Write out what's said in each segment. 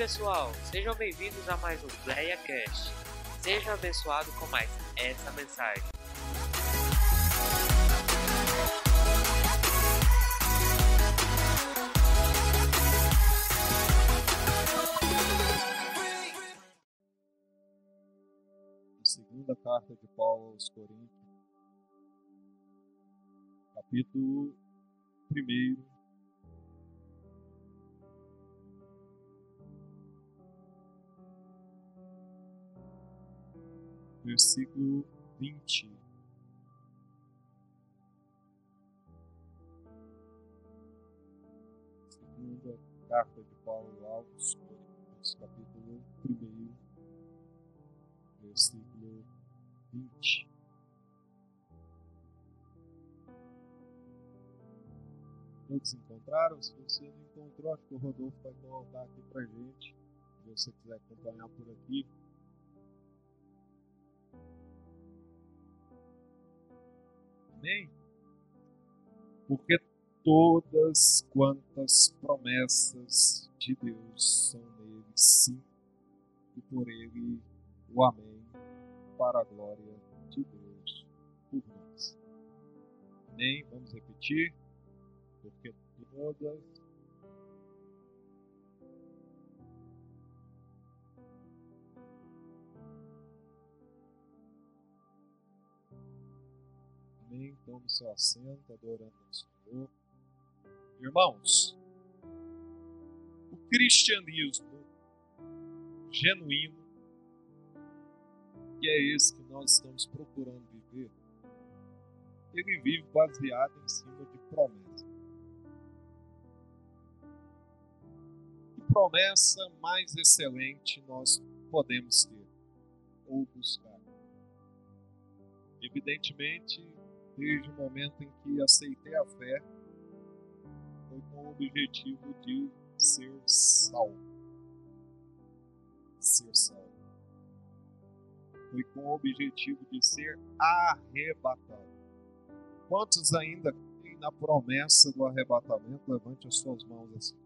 pessoal, sejam bem-vindos a mais um PlayaCast. Seja abençoado com mais essa mensagem. Segunda carta de Paulo aos Coríntios, capítulo 1, versículo 20. Segunda carta de Paulo aos Coríntios, capítulo 1, versículo 20. Todos encontraram? Se você não encontrou, acho que o Rodolfo vai colocar aqui pra gente. Se você quiser acompanhar por aqui. Amém? Porque todas quantas promessas de Deus são nele, sim, e por ele o Amém, para a glória de Deus por nós. Amém? Vamos repetir? Porque todas Amém. Tome seu assento, adorando ao Senhor. Irmãos, o cristianismo genuíno, que é esse que nós estamos procurando viver, ele vive baseado em cima de promessa. Que promessa mais excelente nós podemos ter ou buscar? Evidentemente, desde o momento em que aceitei a fé, foi com o objetivo de ser salvo. Ser salvo. Foi com o objetivo de ser arrebatado. Quantos ainda têm na promessa do arrebatamento? Levante as suas mãos assim.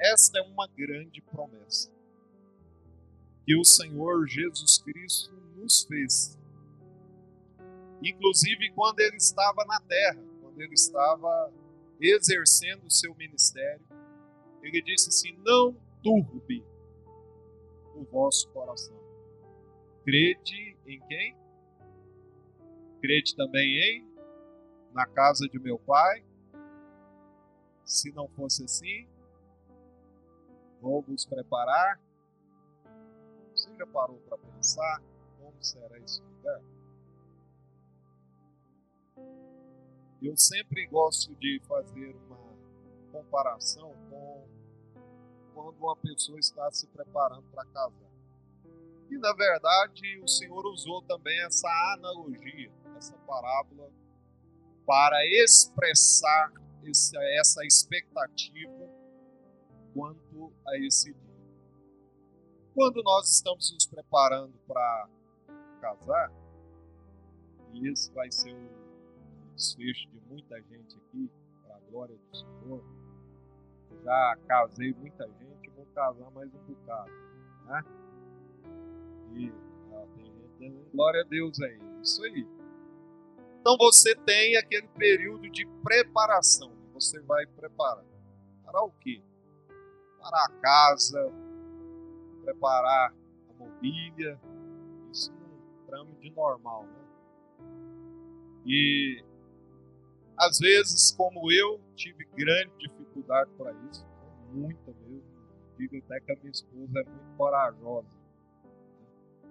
Esta é uma grande promessa que o Senhor Jesus Cristo nos fez inclusive quando ele estava na terra, quando ele estava exercendo o seu ministério, ele disse assim: Não turbe o vosso coração. Crede em quem? Crede também em na casa de meu pai. Se não fosse assim, vou vos preparar. Você já parou para pensar como será esse lugar? Eu sempre gosto de fazer uma comparação com quando uma pessoa está se preparando para casar. E na verdade o Senhor usou também essa analogia, essa parábola, para expressar essa expectativa quanto a esse dia. Quando nós estamos nos preparando para casar, e esse vai ser o desfecho de muita gente aqui, para a glória do Senhor. Já casei muita gente, vou casar mais um bocado. Né? E ó, tem gente dando glória a Deus aí. Isso aí. Então você tem aquele período de preparação. Você vai preparar. Para o quê? Para a casa, preparar a mobília. Isso no trâmite normal, né? E às vezes, como eu, tive grande dificuldade para isso, muita mesmo. Digo até que a minha esposa é muito corajosa né?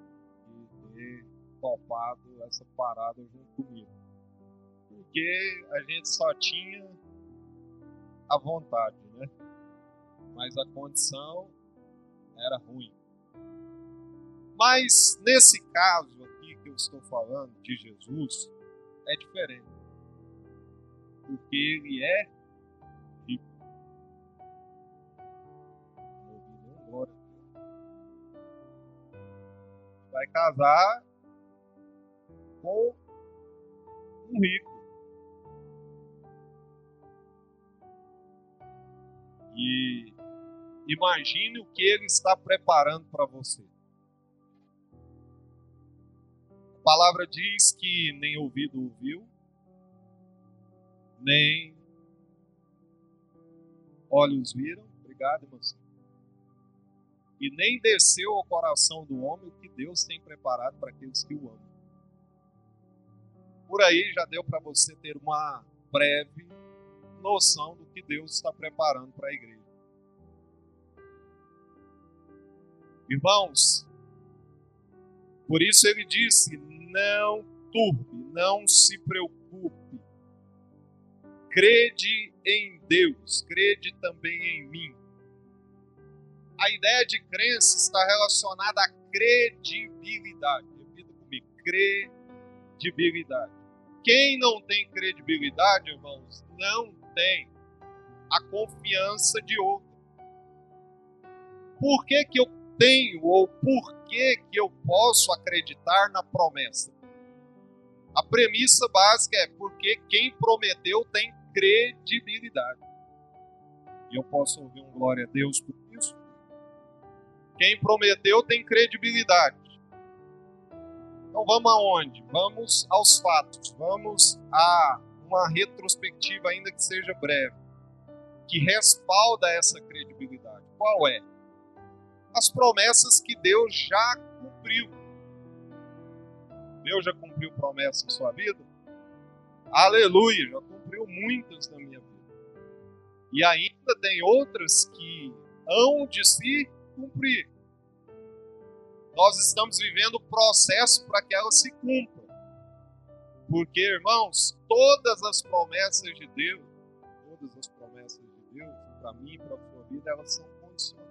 de ter topado essa parada junto comigo. Porque a gente só tinha a vontade, né? Mas a condição era ruim. Mas nesse caso aqui que eu estou falando de Jesus, é diferente porque ele é rico. Vai casar com um rico. E imagine o que ele está preparando para você. A palavra diz que nem ouvido ouviu, nem olhos viram. Obrigado, irmão. E nem desceu ao coração do homem o que Deus tem preparado para aqueles que o amam. Por aí já deu para você ter uma breve noção do que Deus está preparando para a igreja. Irmãos, por isso ele disse: não turbe, não se preocupe, crede em Deus, crede também em mim. A ideia de crença está relacionada à credibilidade. Repita comigo: credibilidade. Quem não tem credibilidade, irmãos, não tem a confiança de outro. Por que, que eu tenho ou por que, que eu posso acreditar na promessa? A premissa básica é porque quem prometeu tem credibilidade. E eu posso ouvir um glória a Deus por isso. Quem prometeu tem credibilidade. Então vamos aonde? Vamos aos fatos. Vamos a uma retrospectiva, ainda que seja breve, que respalda essa credibilidade. Qual é? As promessas que Deus já cumpriu. Deus já cumpriu promessas em sua vida? Aleluia, já cumpriu muitas na minha vida. E ainda tem outras que hão de se cumprir. Nós estamos vivendo o processo para que elas se cumpram. Porque, irmãos, todas as promessas de Deus, todas as promessas de Deus, para mim e para a sua vida, elas são condicionais.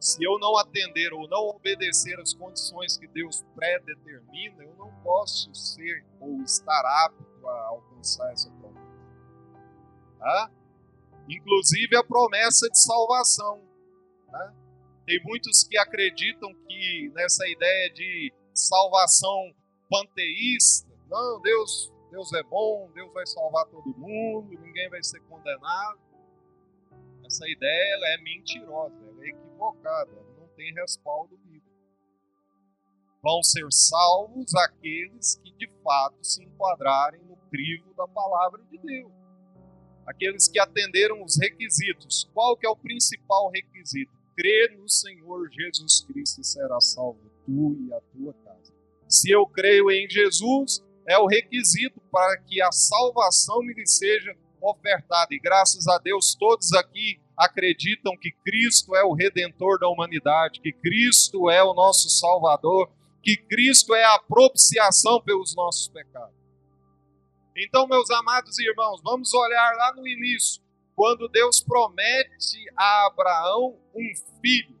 Se eu não atender ou não obedecer as condições que Deus predetermina, eu não posso ser ou estar apto a alcançar essa promessa. Tá? Inclusive a promessa de salvação. Tá? Tem muitos que acreditam que nessa ideia de salvação panteísta, não, Deus, Deus é bom, Deus vai salvar todo mundo, ninguém vai ser condenado. Essa ideia é mentirosa, é equivocada, não tem respaldo. Vão ser salvos aqueles que de fato se enquadrarem no crivo da palavra de Deus. Aqueles que atenderam os requisitos. Qual que é o principal requisito? Crer no Senhor Jesus Cristo e será salvo tu e a tua casa. Se eu creio em Jesus, é o requisito para que a salvação me seja ofertada. E graças a Deus, todos aqui acreditam que Cristo é o redentor da humanidade, que Cristo é o nosso Salvador, que Cristo é a propiciação pelos nossos pecados. Então, meus amados irmãos, vamos olhar lá no início, quando Deus promete a Abraão um filho.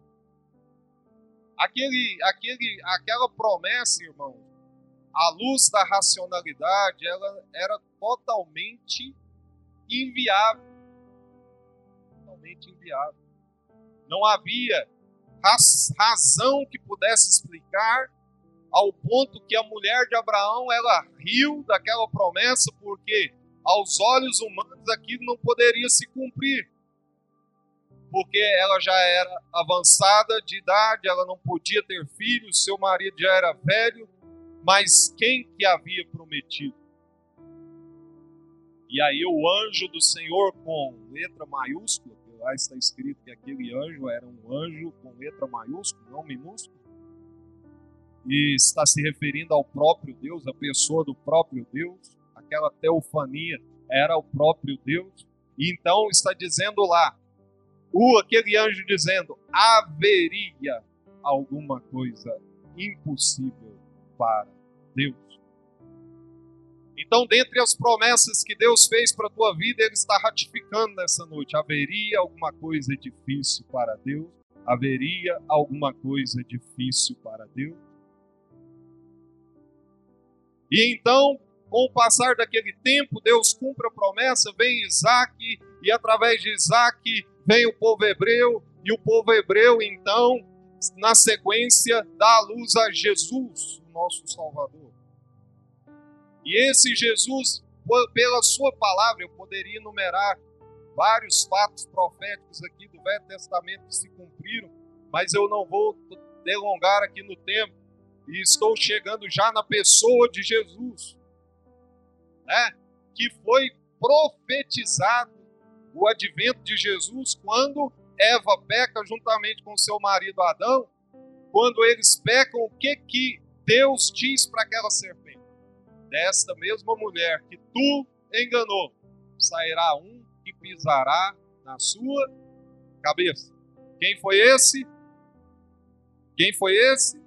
Aquele, aquele, aquela promessa, irmão, à luz da racionalidade, ela era totalmente inviável. Totalmente inviável. Não havia razão que pudesse explicar ao ponto que a mulher de Abraão ela riu daquela promessa porque aos olhos humanos aquilo não poderia se cumprir. Porque ela já era avançada de idade, ela não podia ter filhos, seu marido já era velho, mas quem que havia prometido? E aí o anjo do Senhor com letra maiúscula, lá está escrito que aquele anjo era um anjo com letra maiúscula, não minúscula, e está se referindo ao próprio Deus, a pessoa do próprio Deus, aquela teofania era o próprio Deus. E então está dizendo lá, o aquele anjo dizendo: haveria alguma coisa impossível para Deus. Então, dentre as promessas que Deus fez para a tua vida, Ele está ratificando nessa noite. Haveria alguma coisa difícil para Deus? Haveria alguma coisa difícil para Deus? E então, com o passar daquele tempo, Deus cumpre a promessa, vem Isaac, e através de Isaac vem o povo hebreu, e o povo hebreu, então, na sequência, dá a luz a Jesus, o nosso Salvador. E esse Jesus, pela sua palavra, eu poderia enumerar vários fatos proféticos aqui do Velho Testamento que se cumpriram, mas eu não vou delongar aqui no tempo. E estou chegando já na pessoa de Jesus, né? que foi profetizado o advento de Jesus quando Eva peca juntamente com seu marido Adão. Quando eles pecam, o que, que Deus diz para aquela serpente? Desta mesma mulher que tu enganou, sairá um que pisará na sua cabeça. Quem foi esse? Quem foi esse?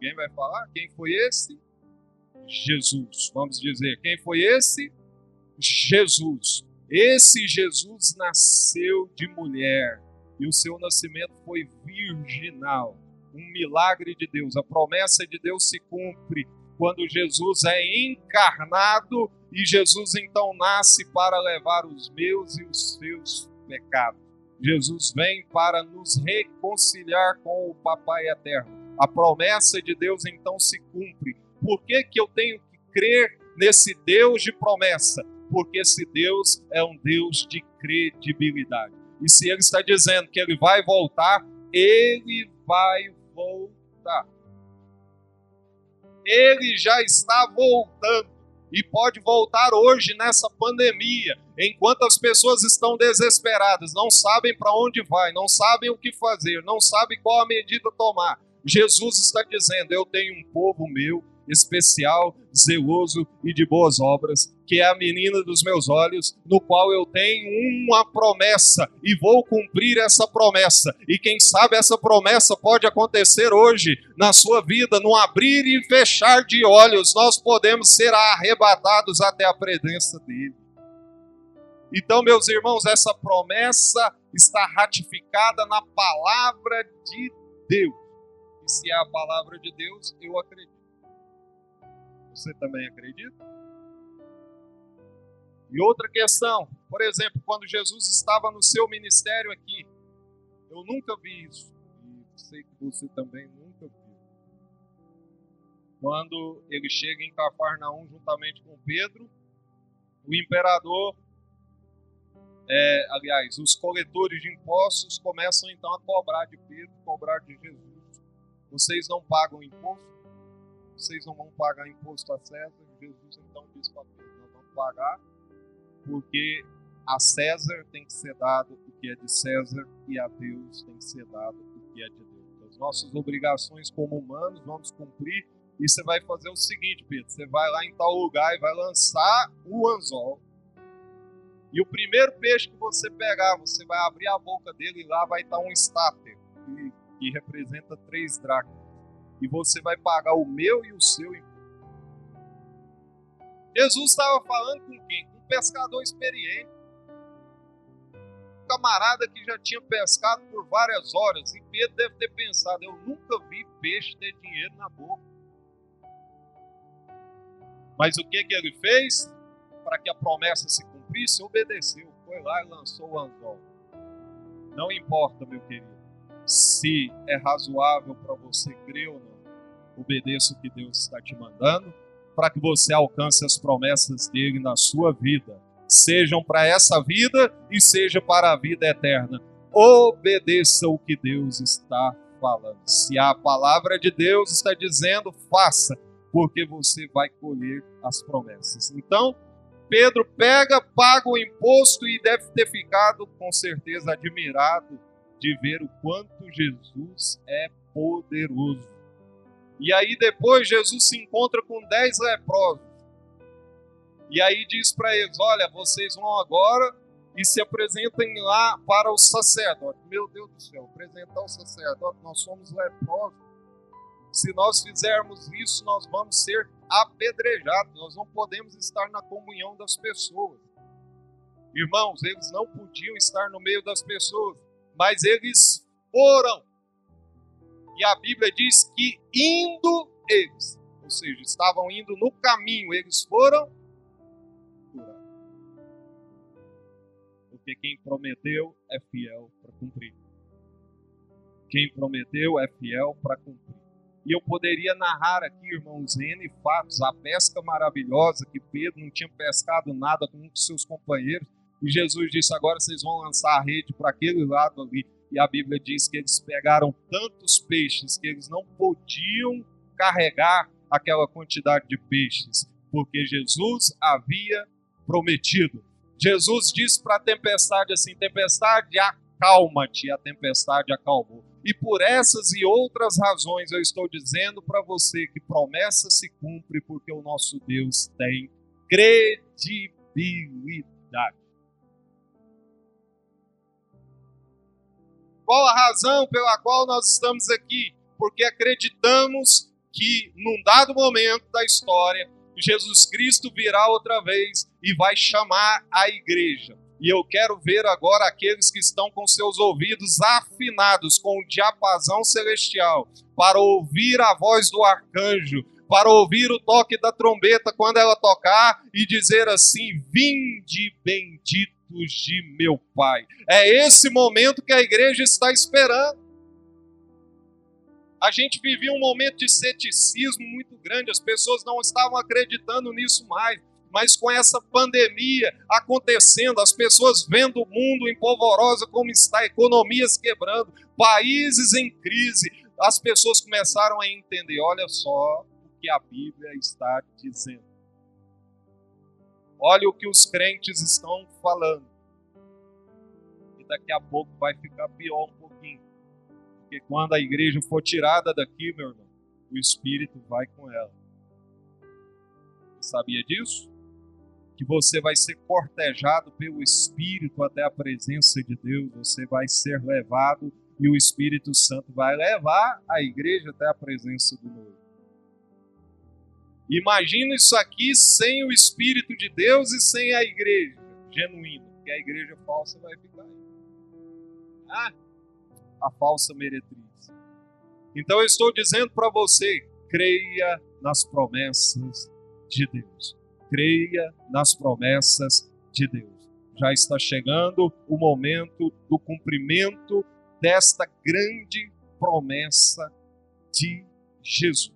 Ninguém vai falar? Quem foi esse? Jesus. Vamos dizer, quem foi esse? Jesus. Esse Jesus nasceu de mulher e o seu nascimento foi virginal. Um milagre de Deus. A promessa de Deus se cumpre quando Jesus é encarnado e Jesus então nasce para levar os meus e os seus pecados. Jesus vem para nos reconciliar com o Papai Eterno. A promessa de Deus então se cumpre. Por que, que eu tenho que crer nesse Deus de promessa? Porque esse Deus é um Deus de credibilidade. E se ele está dizendo que ele vai voltar, ele vai voltar. Ele já está voltando e pode voltar hoje nessa pandemia, enquanto as pessoas estão desesperadas, não sabem para onde vai, não sabem o que fazer, não sabem qual a medida tomar. Jesus está dizendo: Eu tenho um povo meu especial, zeloso e de boas obras, que é a menina dos meus olhos, no qual eu tenho uma promessa e vou cumprir essa promessa. E quem sabe essa promessa pode acontecer hoje na sua vida, no abrir e fechar de olhos, nós podemos ser arrebatados até a presença dele. Então, meus irmãos, essa promessa está ratificada na palavra de Deus. E se é a palavra de Deus, eu acredito. Você também acredita? E outra questão, por exemplo, quando Jesus estava no seu ministério aqui, eu nunca vi isso, e sei que você também nunca viu. Quando ele chega em Cafarnaum juntamente com Pedro, o imperador, é, aliás, os coletores de impostos começam então a cobrar de Pedro, cobrar de Jesus. Vocês não pagam imposto? vocês não vão pagar imposto a César. Jesus então diz para Pedro, não vamos pagar, porque a César tem que ser dado o que é de César e a Deus tem que ser dado o que é de Deus. As nossas obrigações como humanos vamos cumprir e você vai fazer o seguinte, Pedro, você vai lá em tal lugar e vai lançar o anzol. E o primeiro peixe que você pegar, você vai abrir a boca dele e lá vai estar um estáter, que, representa três dracmas e você vai pagar o meu e o seu imposto. Jesus estava falando com quem? Com um pescador experiente. Um camarada que já tinha pescado por várias horas. E Pedro deve ter pensado: eu nunca vi peixe ter dinheiro na boca. Mas o que, que ele fez? Para que a promessa se cumprisse, obedeceu. Foi lá e lançou o anzol. Não importa, meu querido se é razoável para você crer ou não. Obedeça o que Deus está te mandando, para que você alcance as promessas dele na sua vida, sejam para essa vida e seja para a vida eterna. Obedeça o que Deus está falando. Se a palavra de Deus está dizendo, faça, porque você vai colher as promessas. Então, Pedro pega, paga o imposto e deve ter ficado com certeza admirado de ver o quanto Jesus é poderoso. E aí depois Jesus se encontra com dez leprosos. E aí diz para eles: Olha, vocês vão agora e se apresentem lá para o sacerdote. Meu Deus do céu, apresentar o sacerdote, nós somos leprosos. Se nós fizermos isso, nós vamos ser apedrejados, nós não podemos estar na comunhão das pessoas. Irmãos, eles não podiam estar no meio das pessoas, mas eles foram. E a Bíblia diz que indo eles, ou seja, estavam indo no caminho, eles foram curados. Porque quem prometeu é fiel para cumprir. Quem prometeu é fiel para cumprir. E eu poderia narrar aqui, irmãos, N fatos, a pesca maravilhosa que Pedro não tinha pescado nada com um dos seus companheiros E Jesus disse: agora vocês vão lançar a rede para aquele lado ali. E a Bíblia diz que eles pegaram tantos peixes que eles não podiam carregar aquela quantidade de peixes, porque Jesus havia prometido. Jesus disse para a tempestade assim: tempestade, acalma-te. A tempestade acalmou. E por essas e outras razões eu estou dizendo para você que promessa se cumpre porque o nosso Deus tem credibilidade. Qual a razão pela qual nós estamos aqui? Porque acreditamos que num dado momento da história, Jesus Cristo virá outra vez e vai chamar a igreja. E eu quero ver agora aqueles que estão com seus ouvidos afinados com o diapasão celestial, para ouvir a voz do arcanjo, para ouvir o toque da trombeta quando ela tocar e dizer assim: Vinde de meu Pai. É esse momento que a igreja está esperando. A gente vivia um momento de ceticismo muito grande, as pessoas não estavam acreditando nisso mais mas com essa pandemia acontecendo, as pessoas vendo o mundo em polvorosa como está, economias quebrando, países em crise, as pessoas começaram a entender: olha só o que a Bíblia está dizendo. Olha o que os crentes estão falando. E daqui a pouco vai ficar pior um pouquinho. Porque quando a igreja for tirada daqui, meu irmão, o Espírito vai com ela. Você sabia disso? que você vai ser cortejado pelo Espírito até a presença de Deus, você vai ser levado e o Espírito Santo vai levar a igreja até a presença do noivo. Imagina isso aqui sem o Espírito de Deus e sem a igreja genuína, porque a igreja falsa vai ficar aí. Ah, a falsa meretriz. Então eu estou dizendo para você, creia nas promessas de Deus creia nas promessas de Deus. Já está chegando o momento do cumprimento desta grande promessa de Jesus.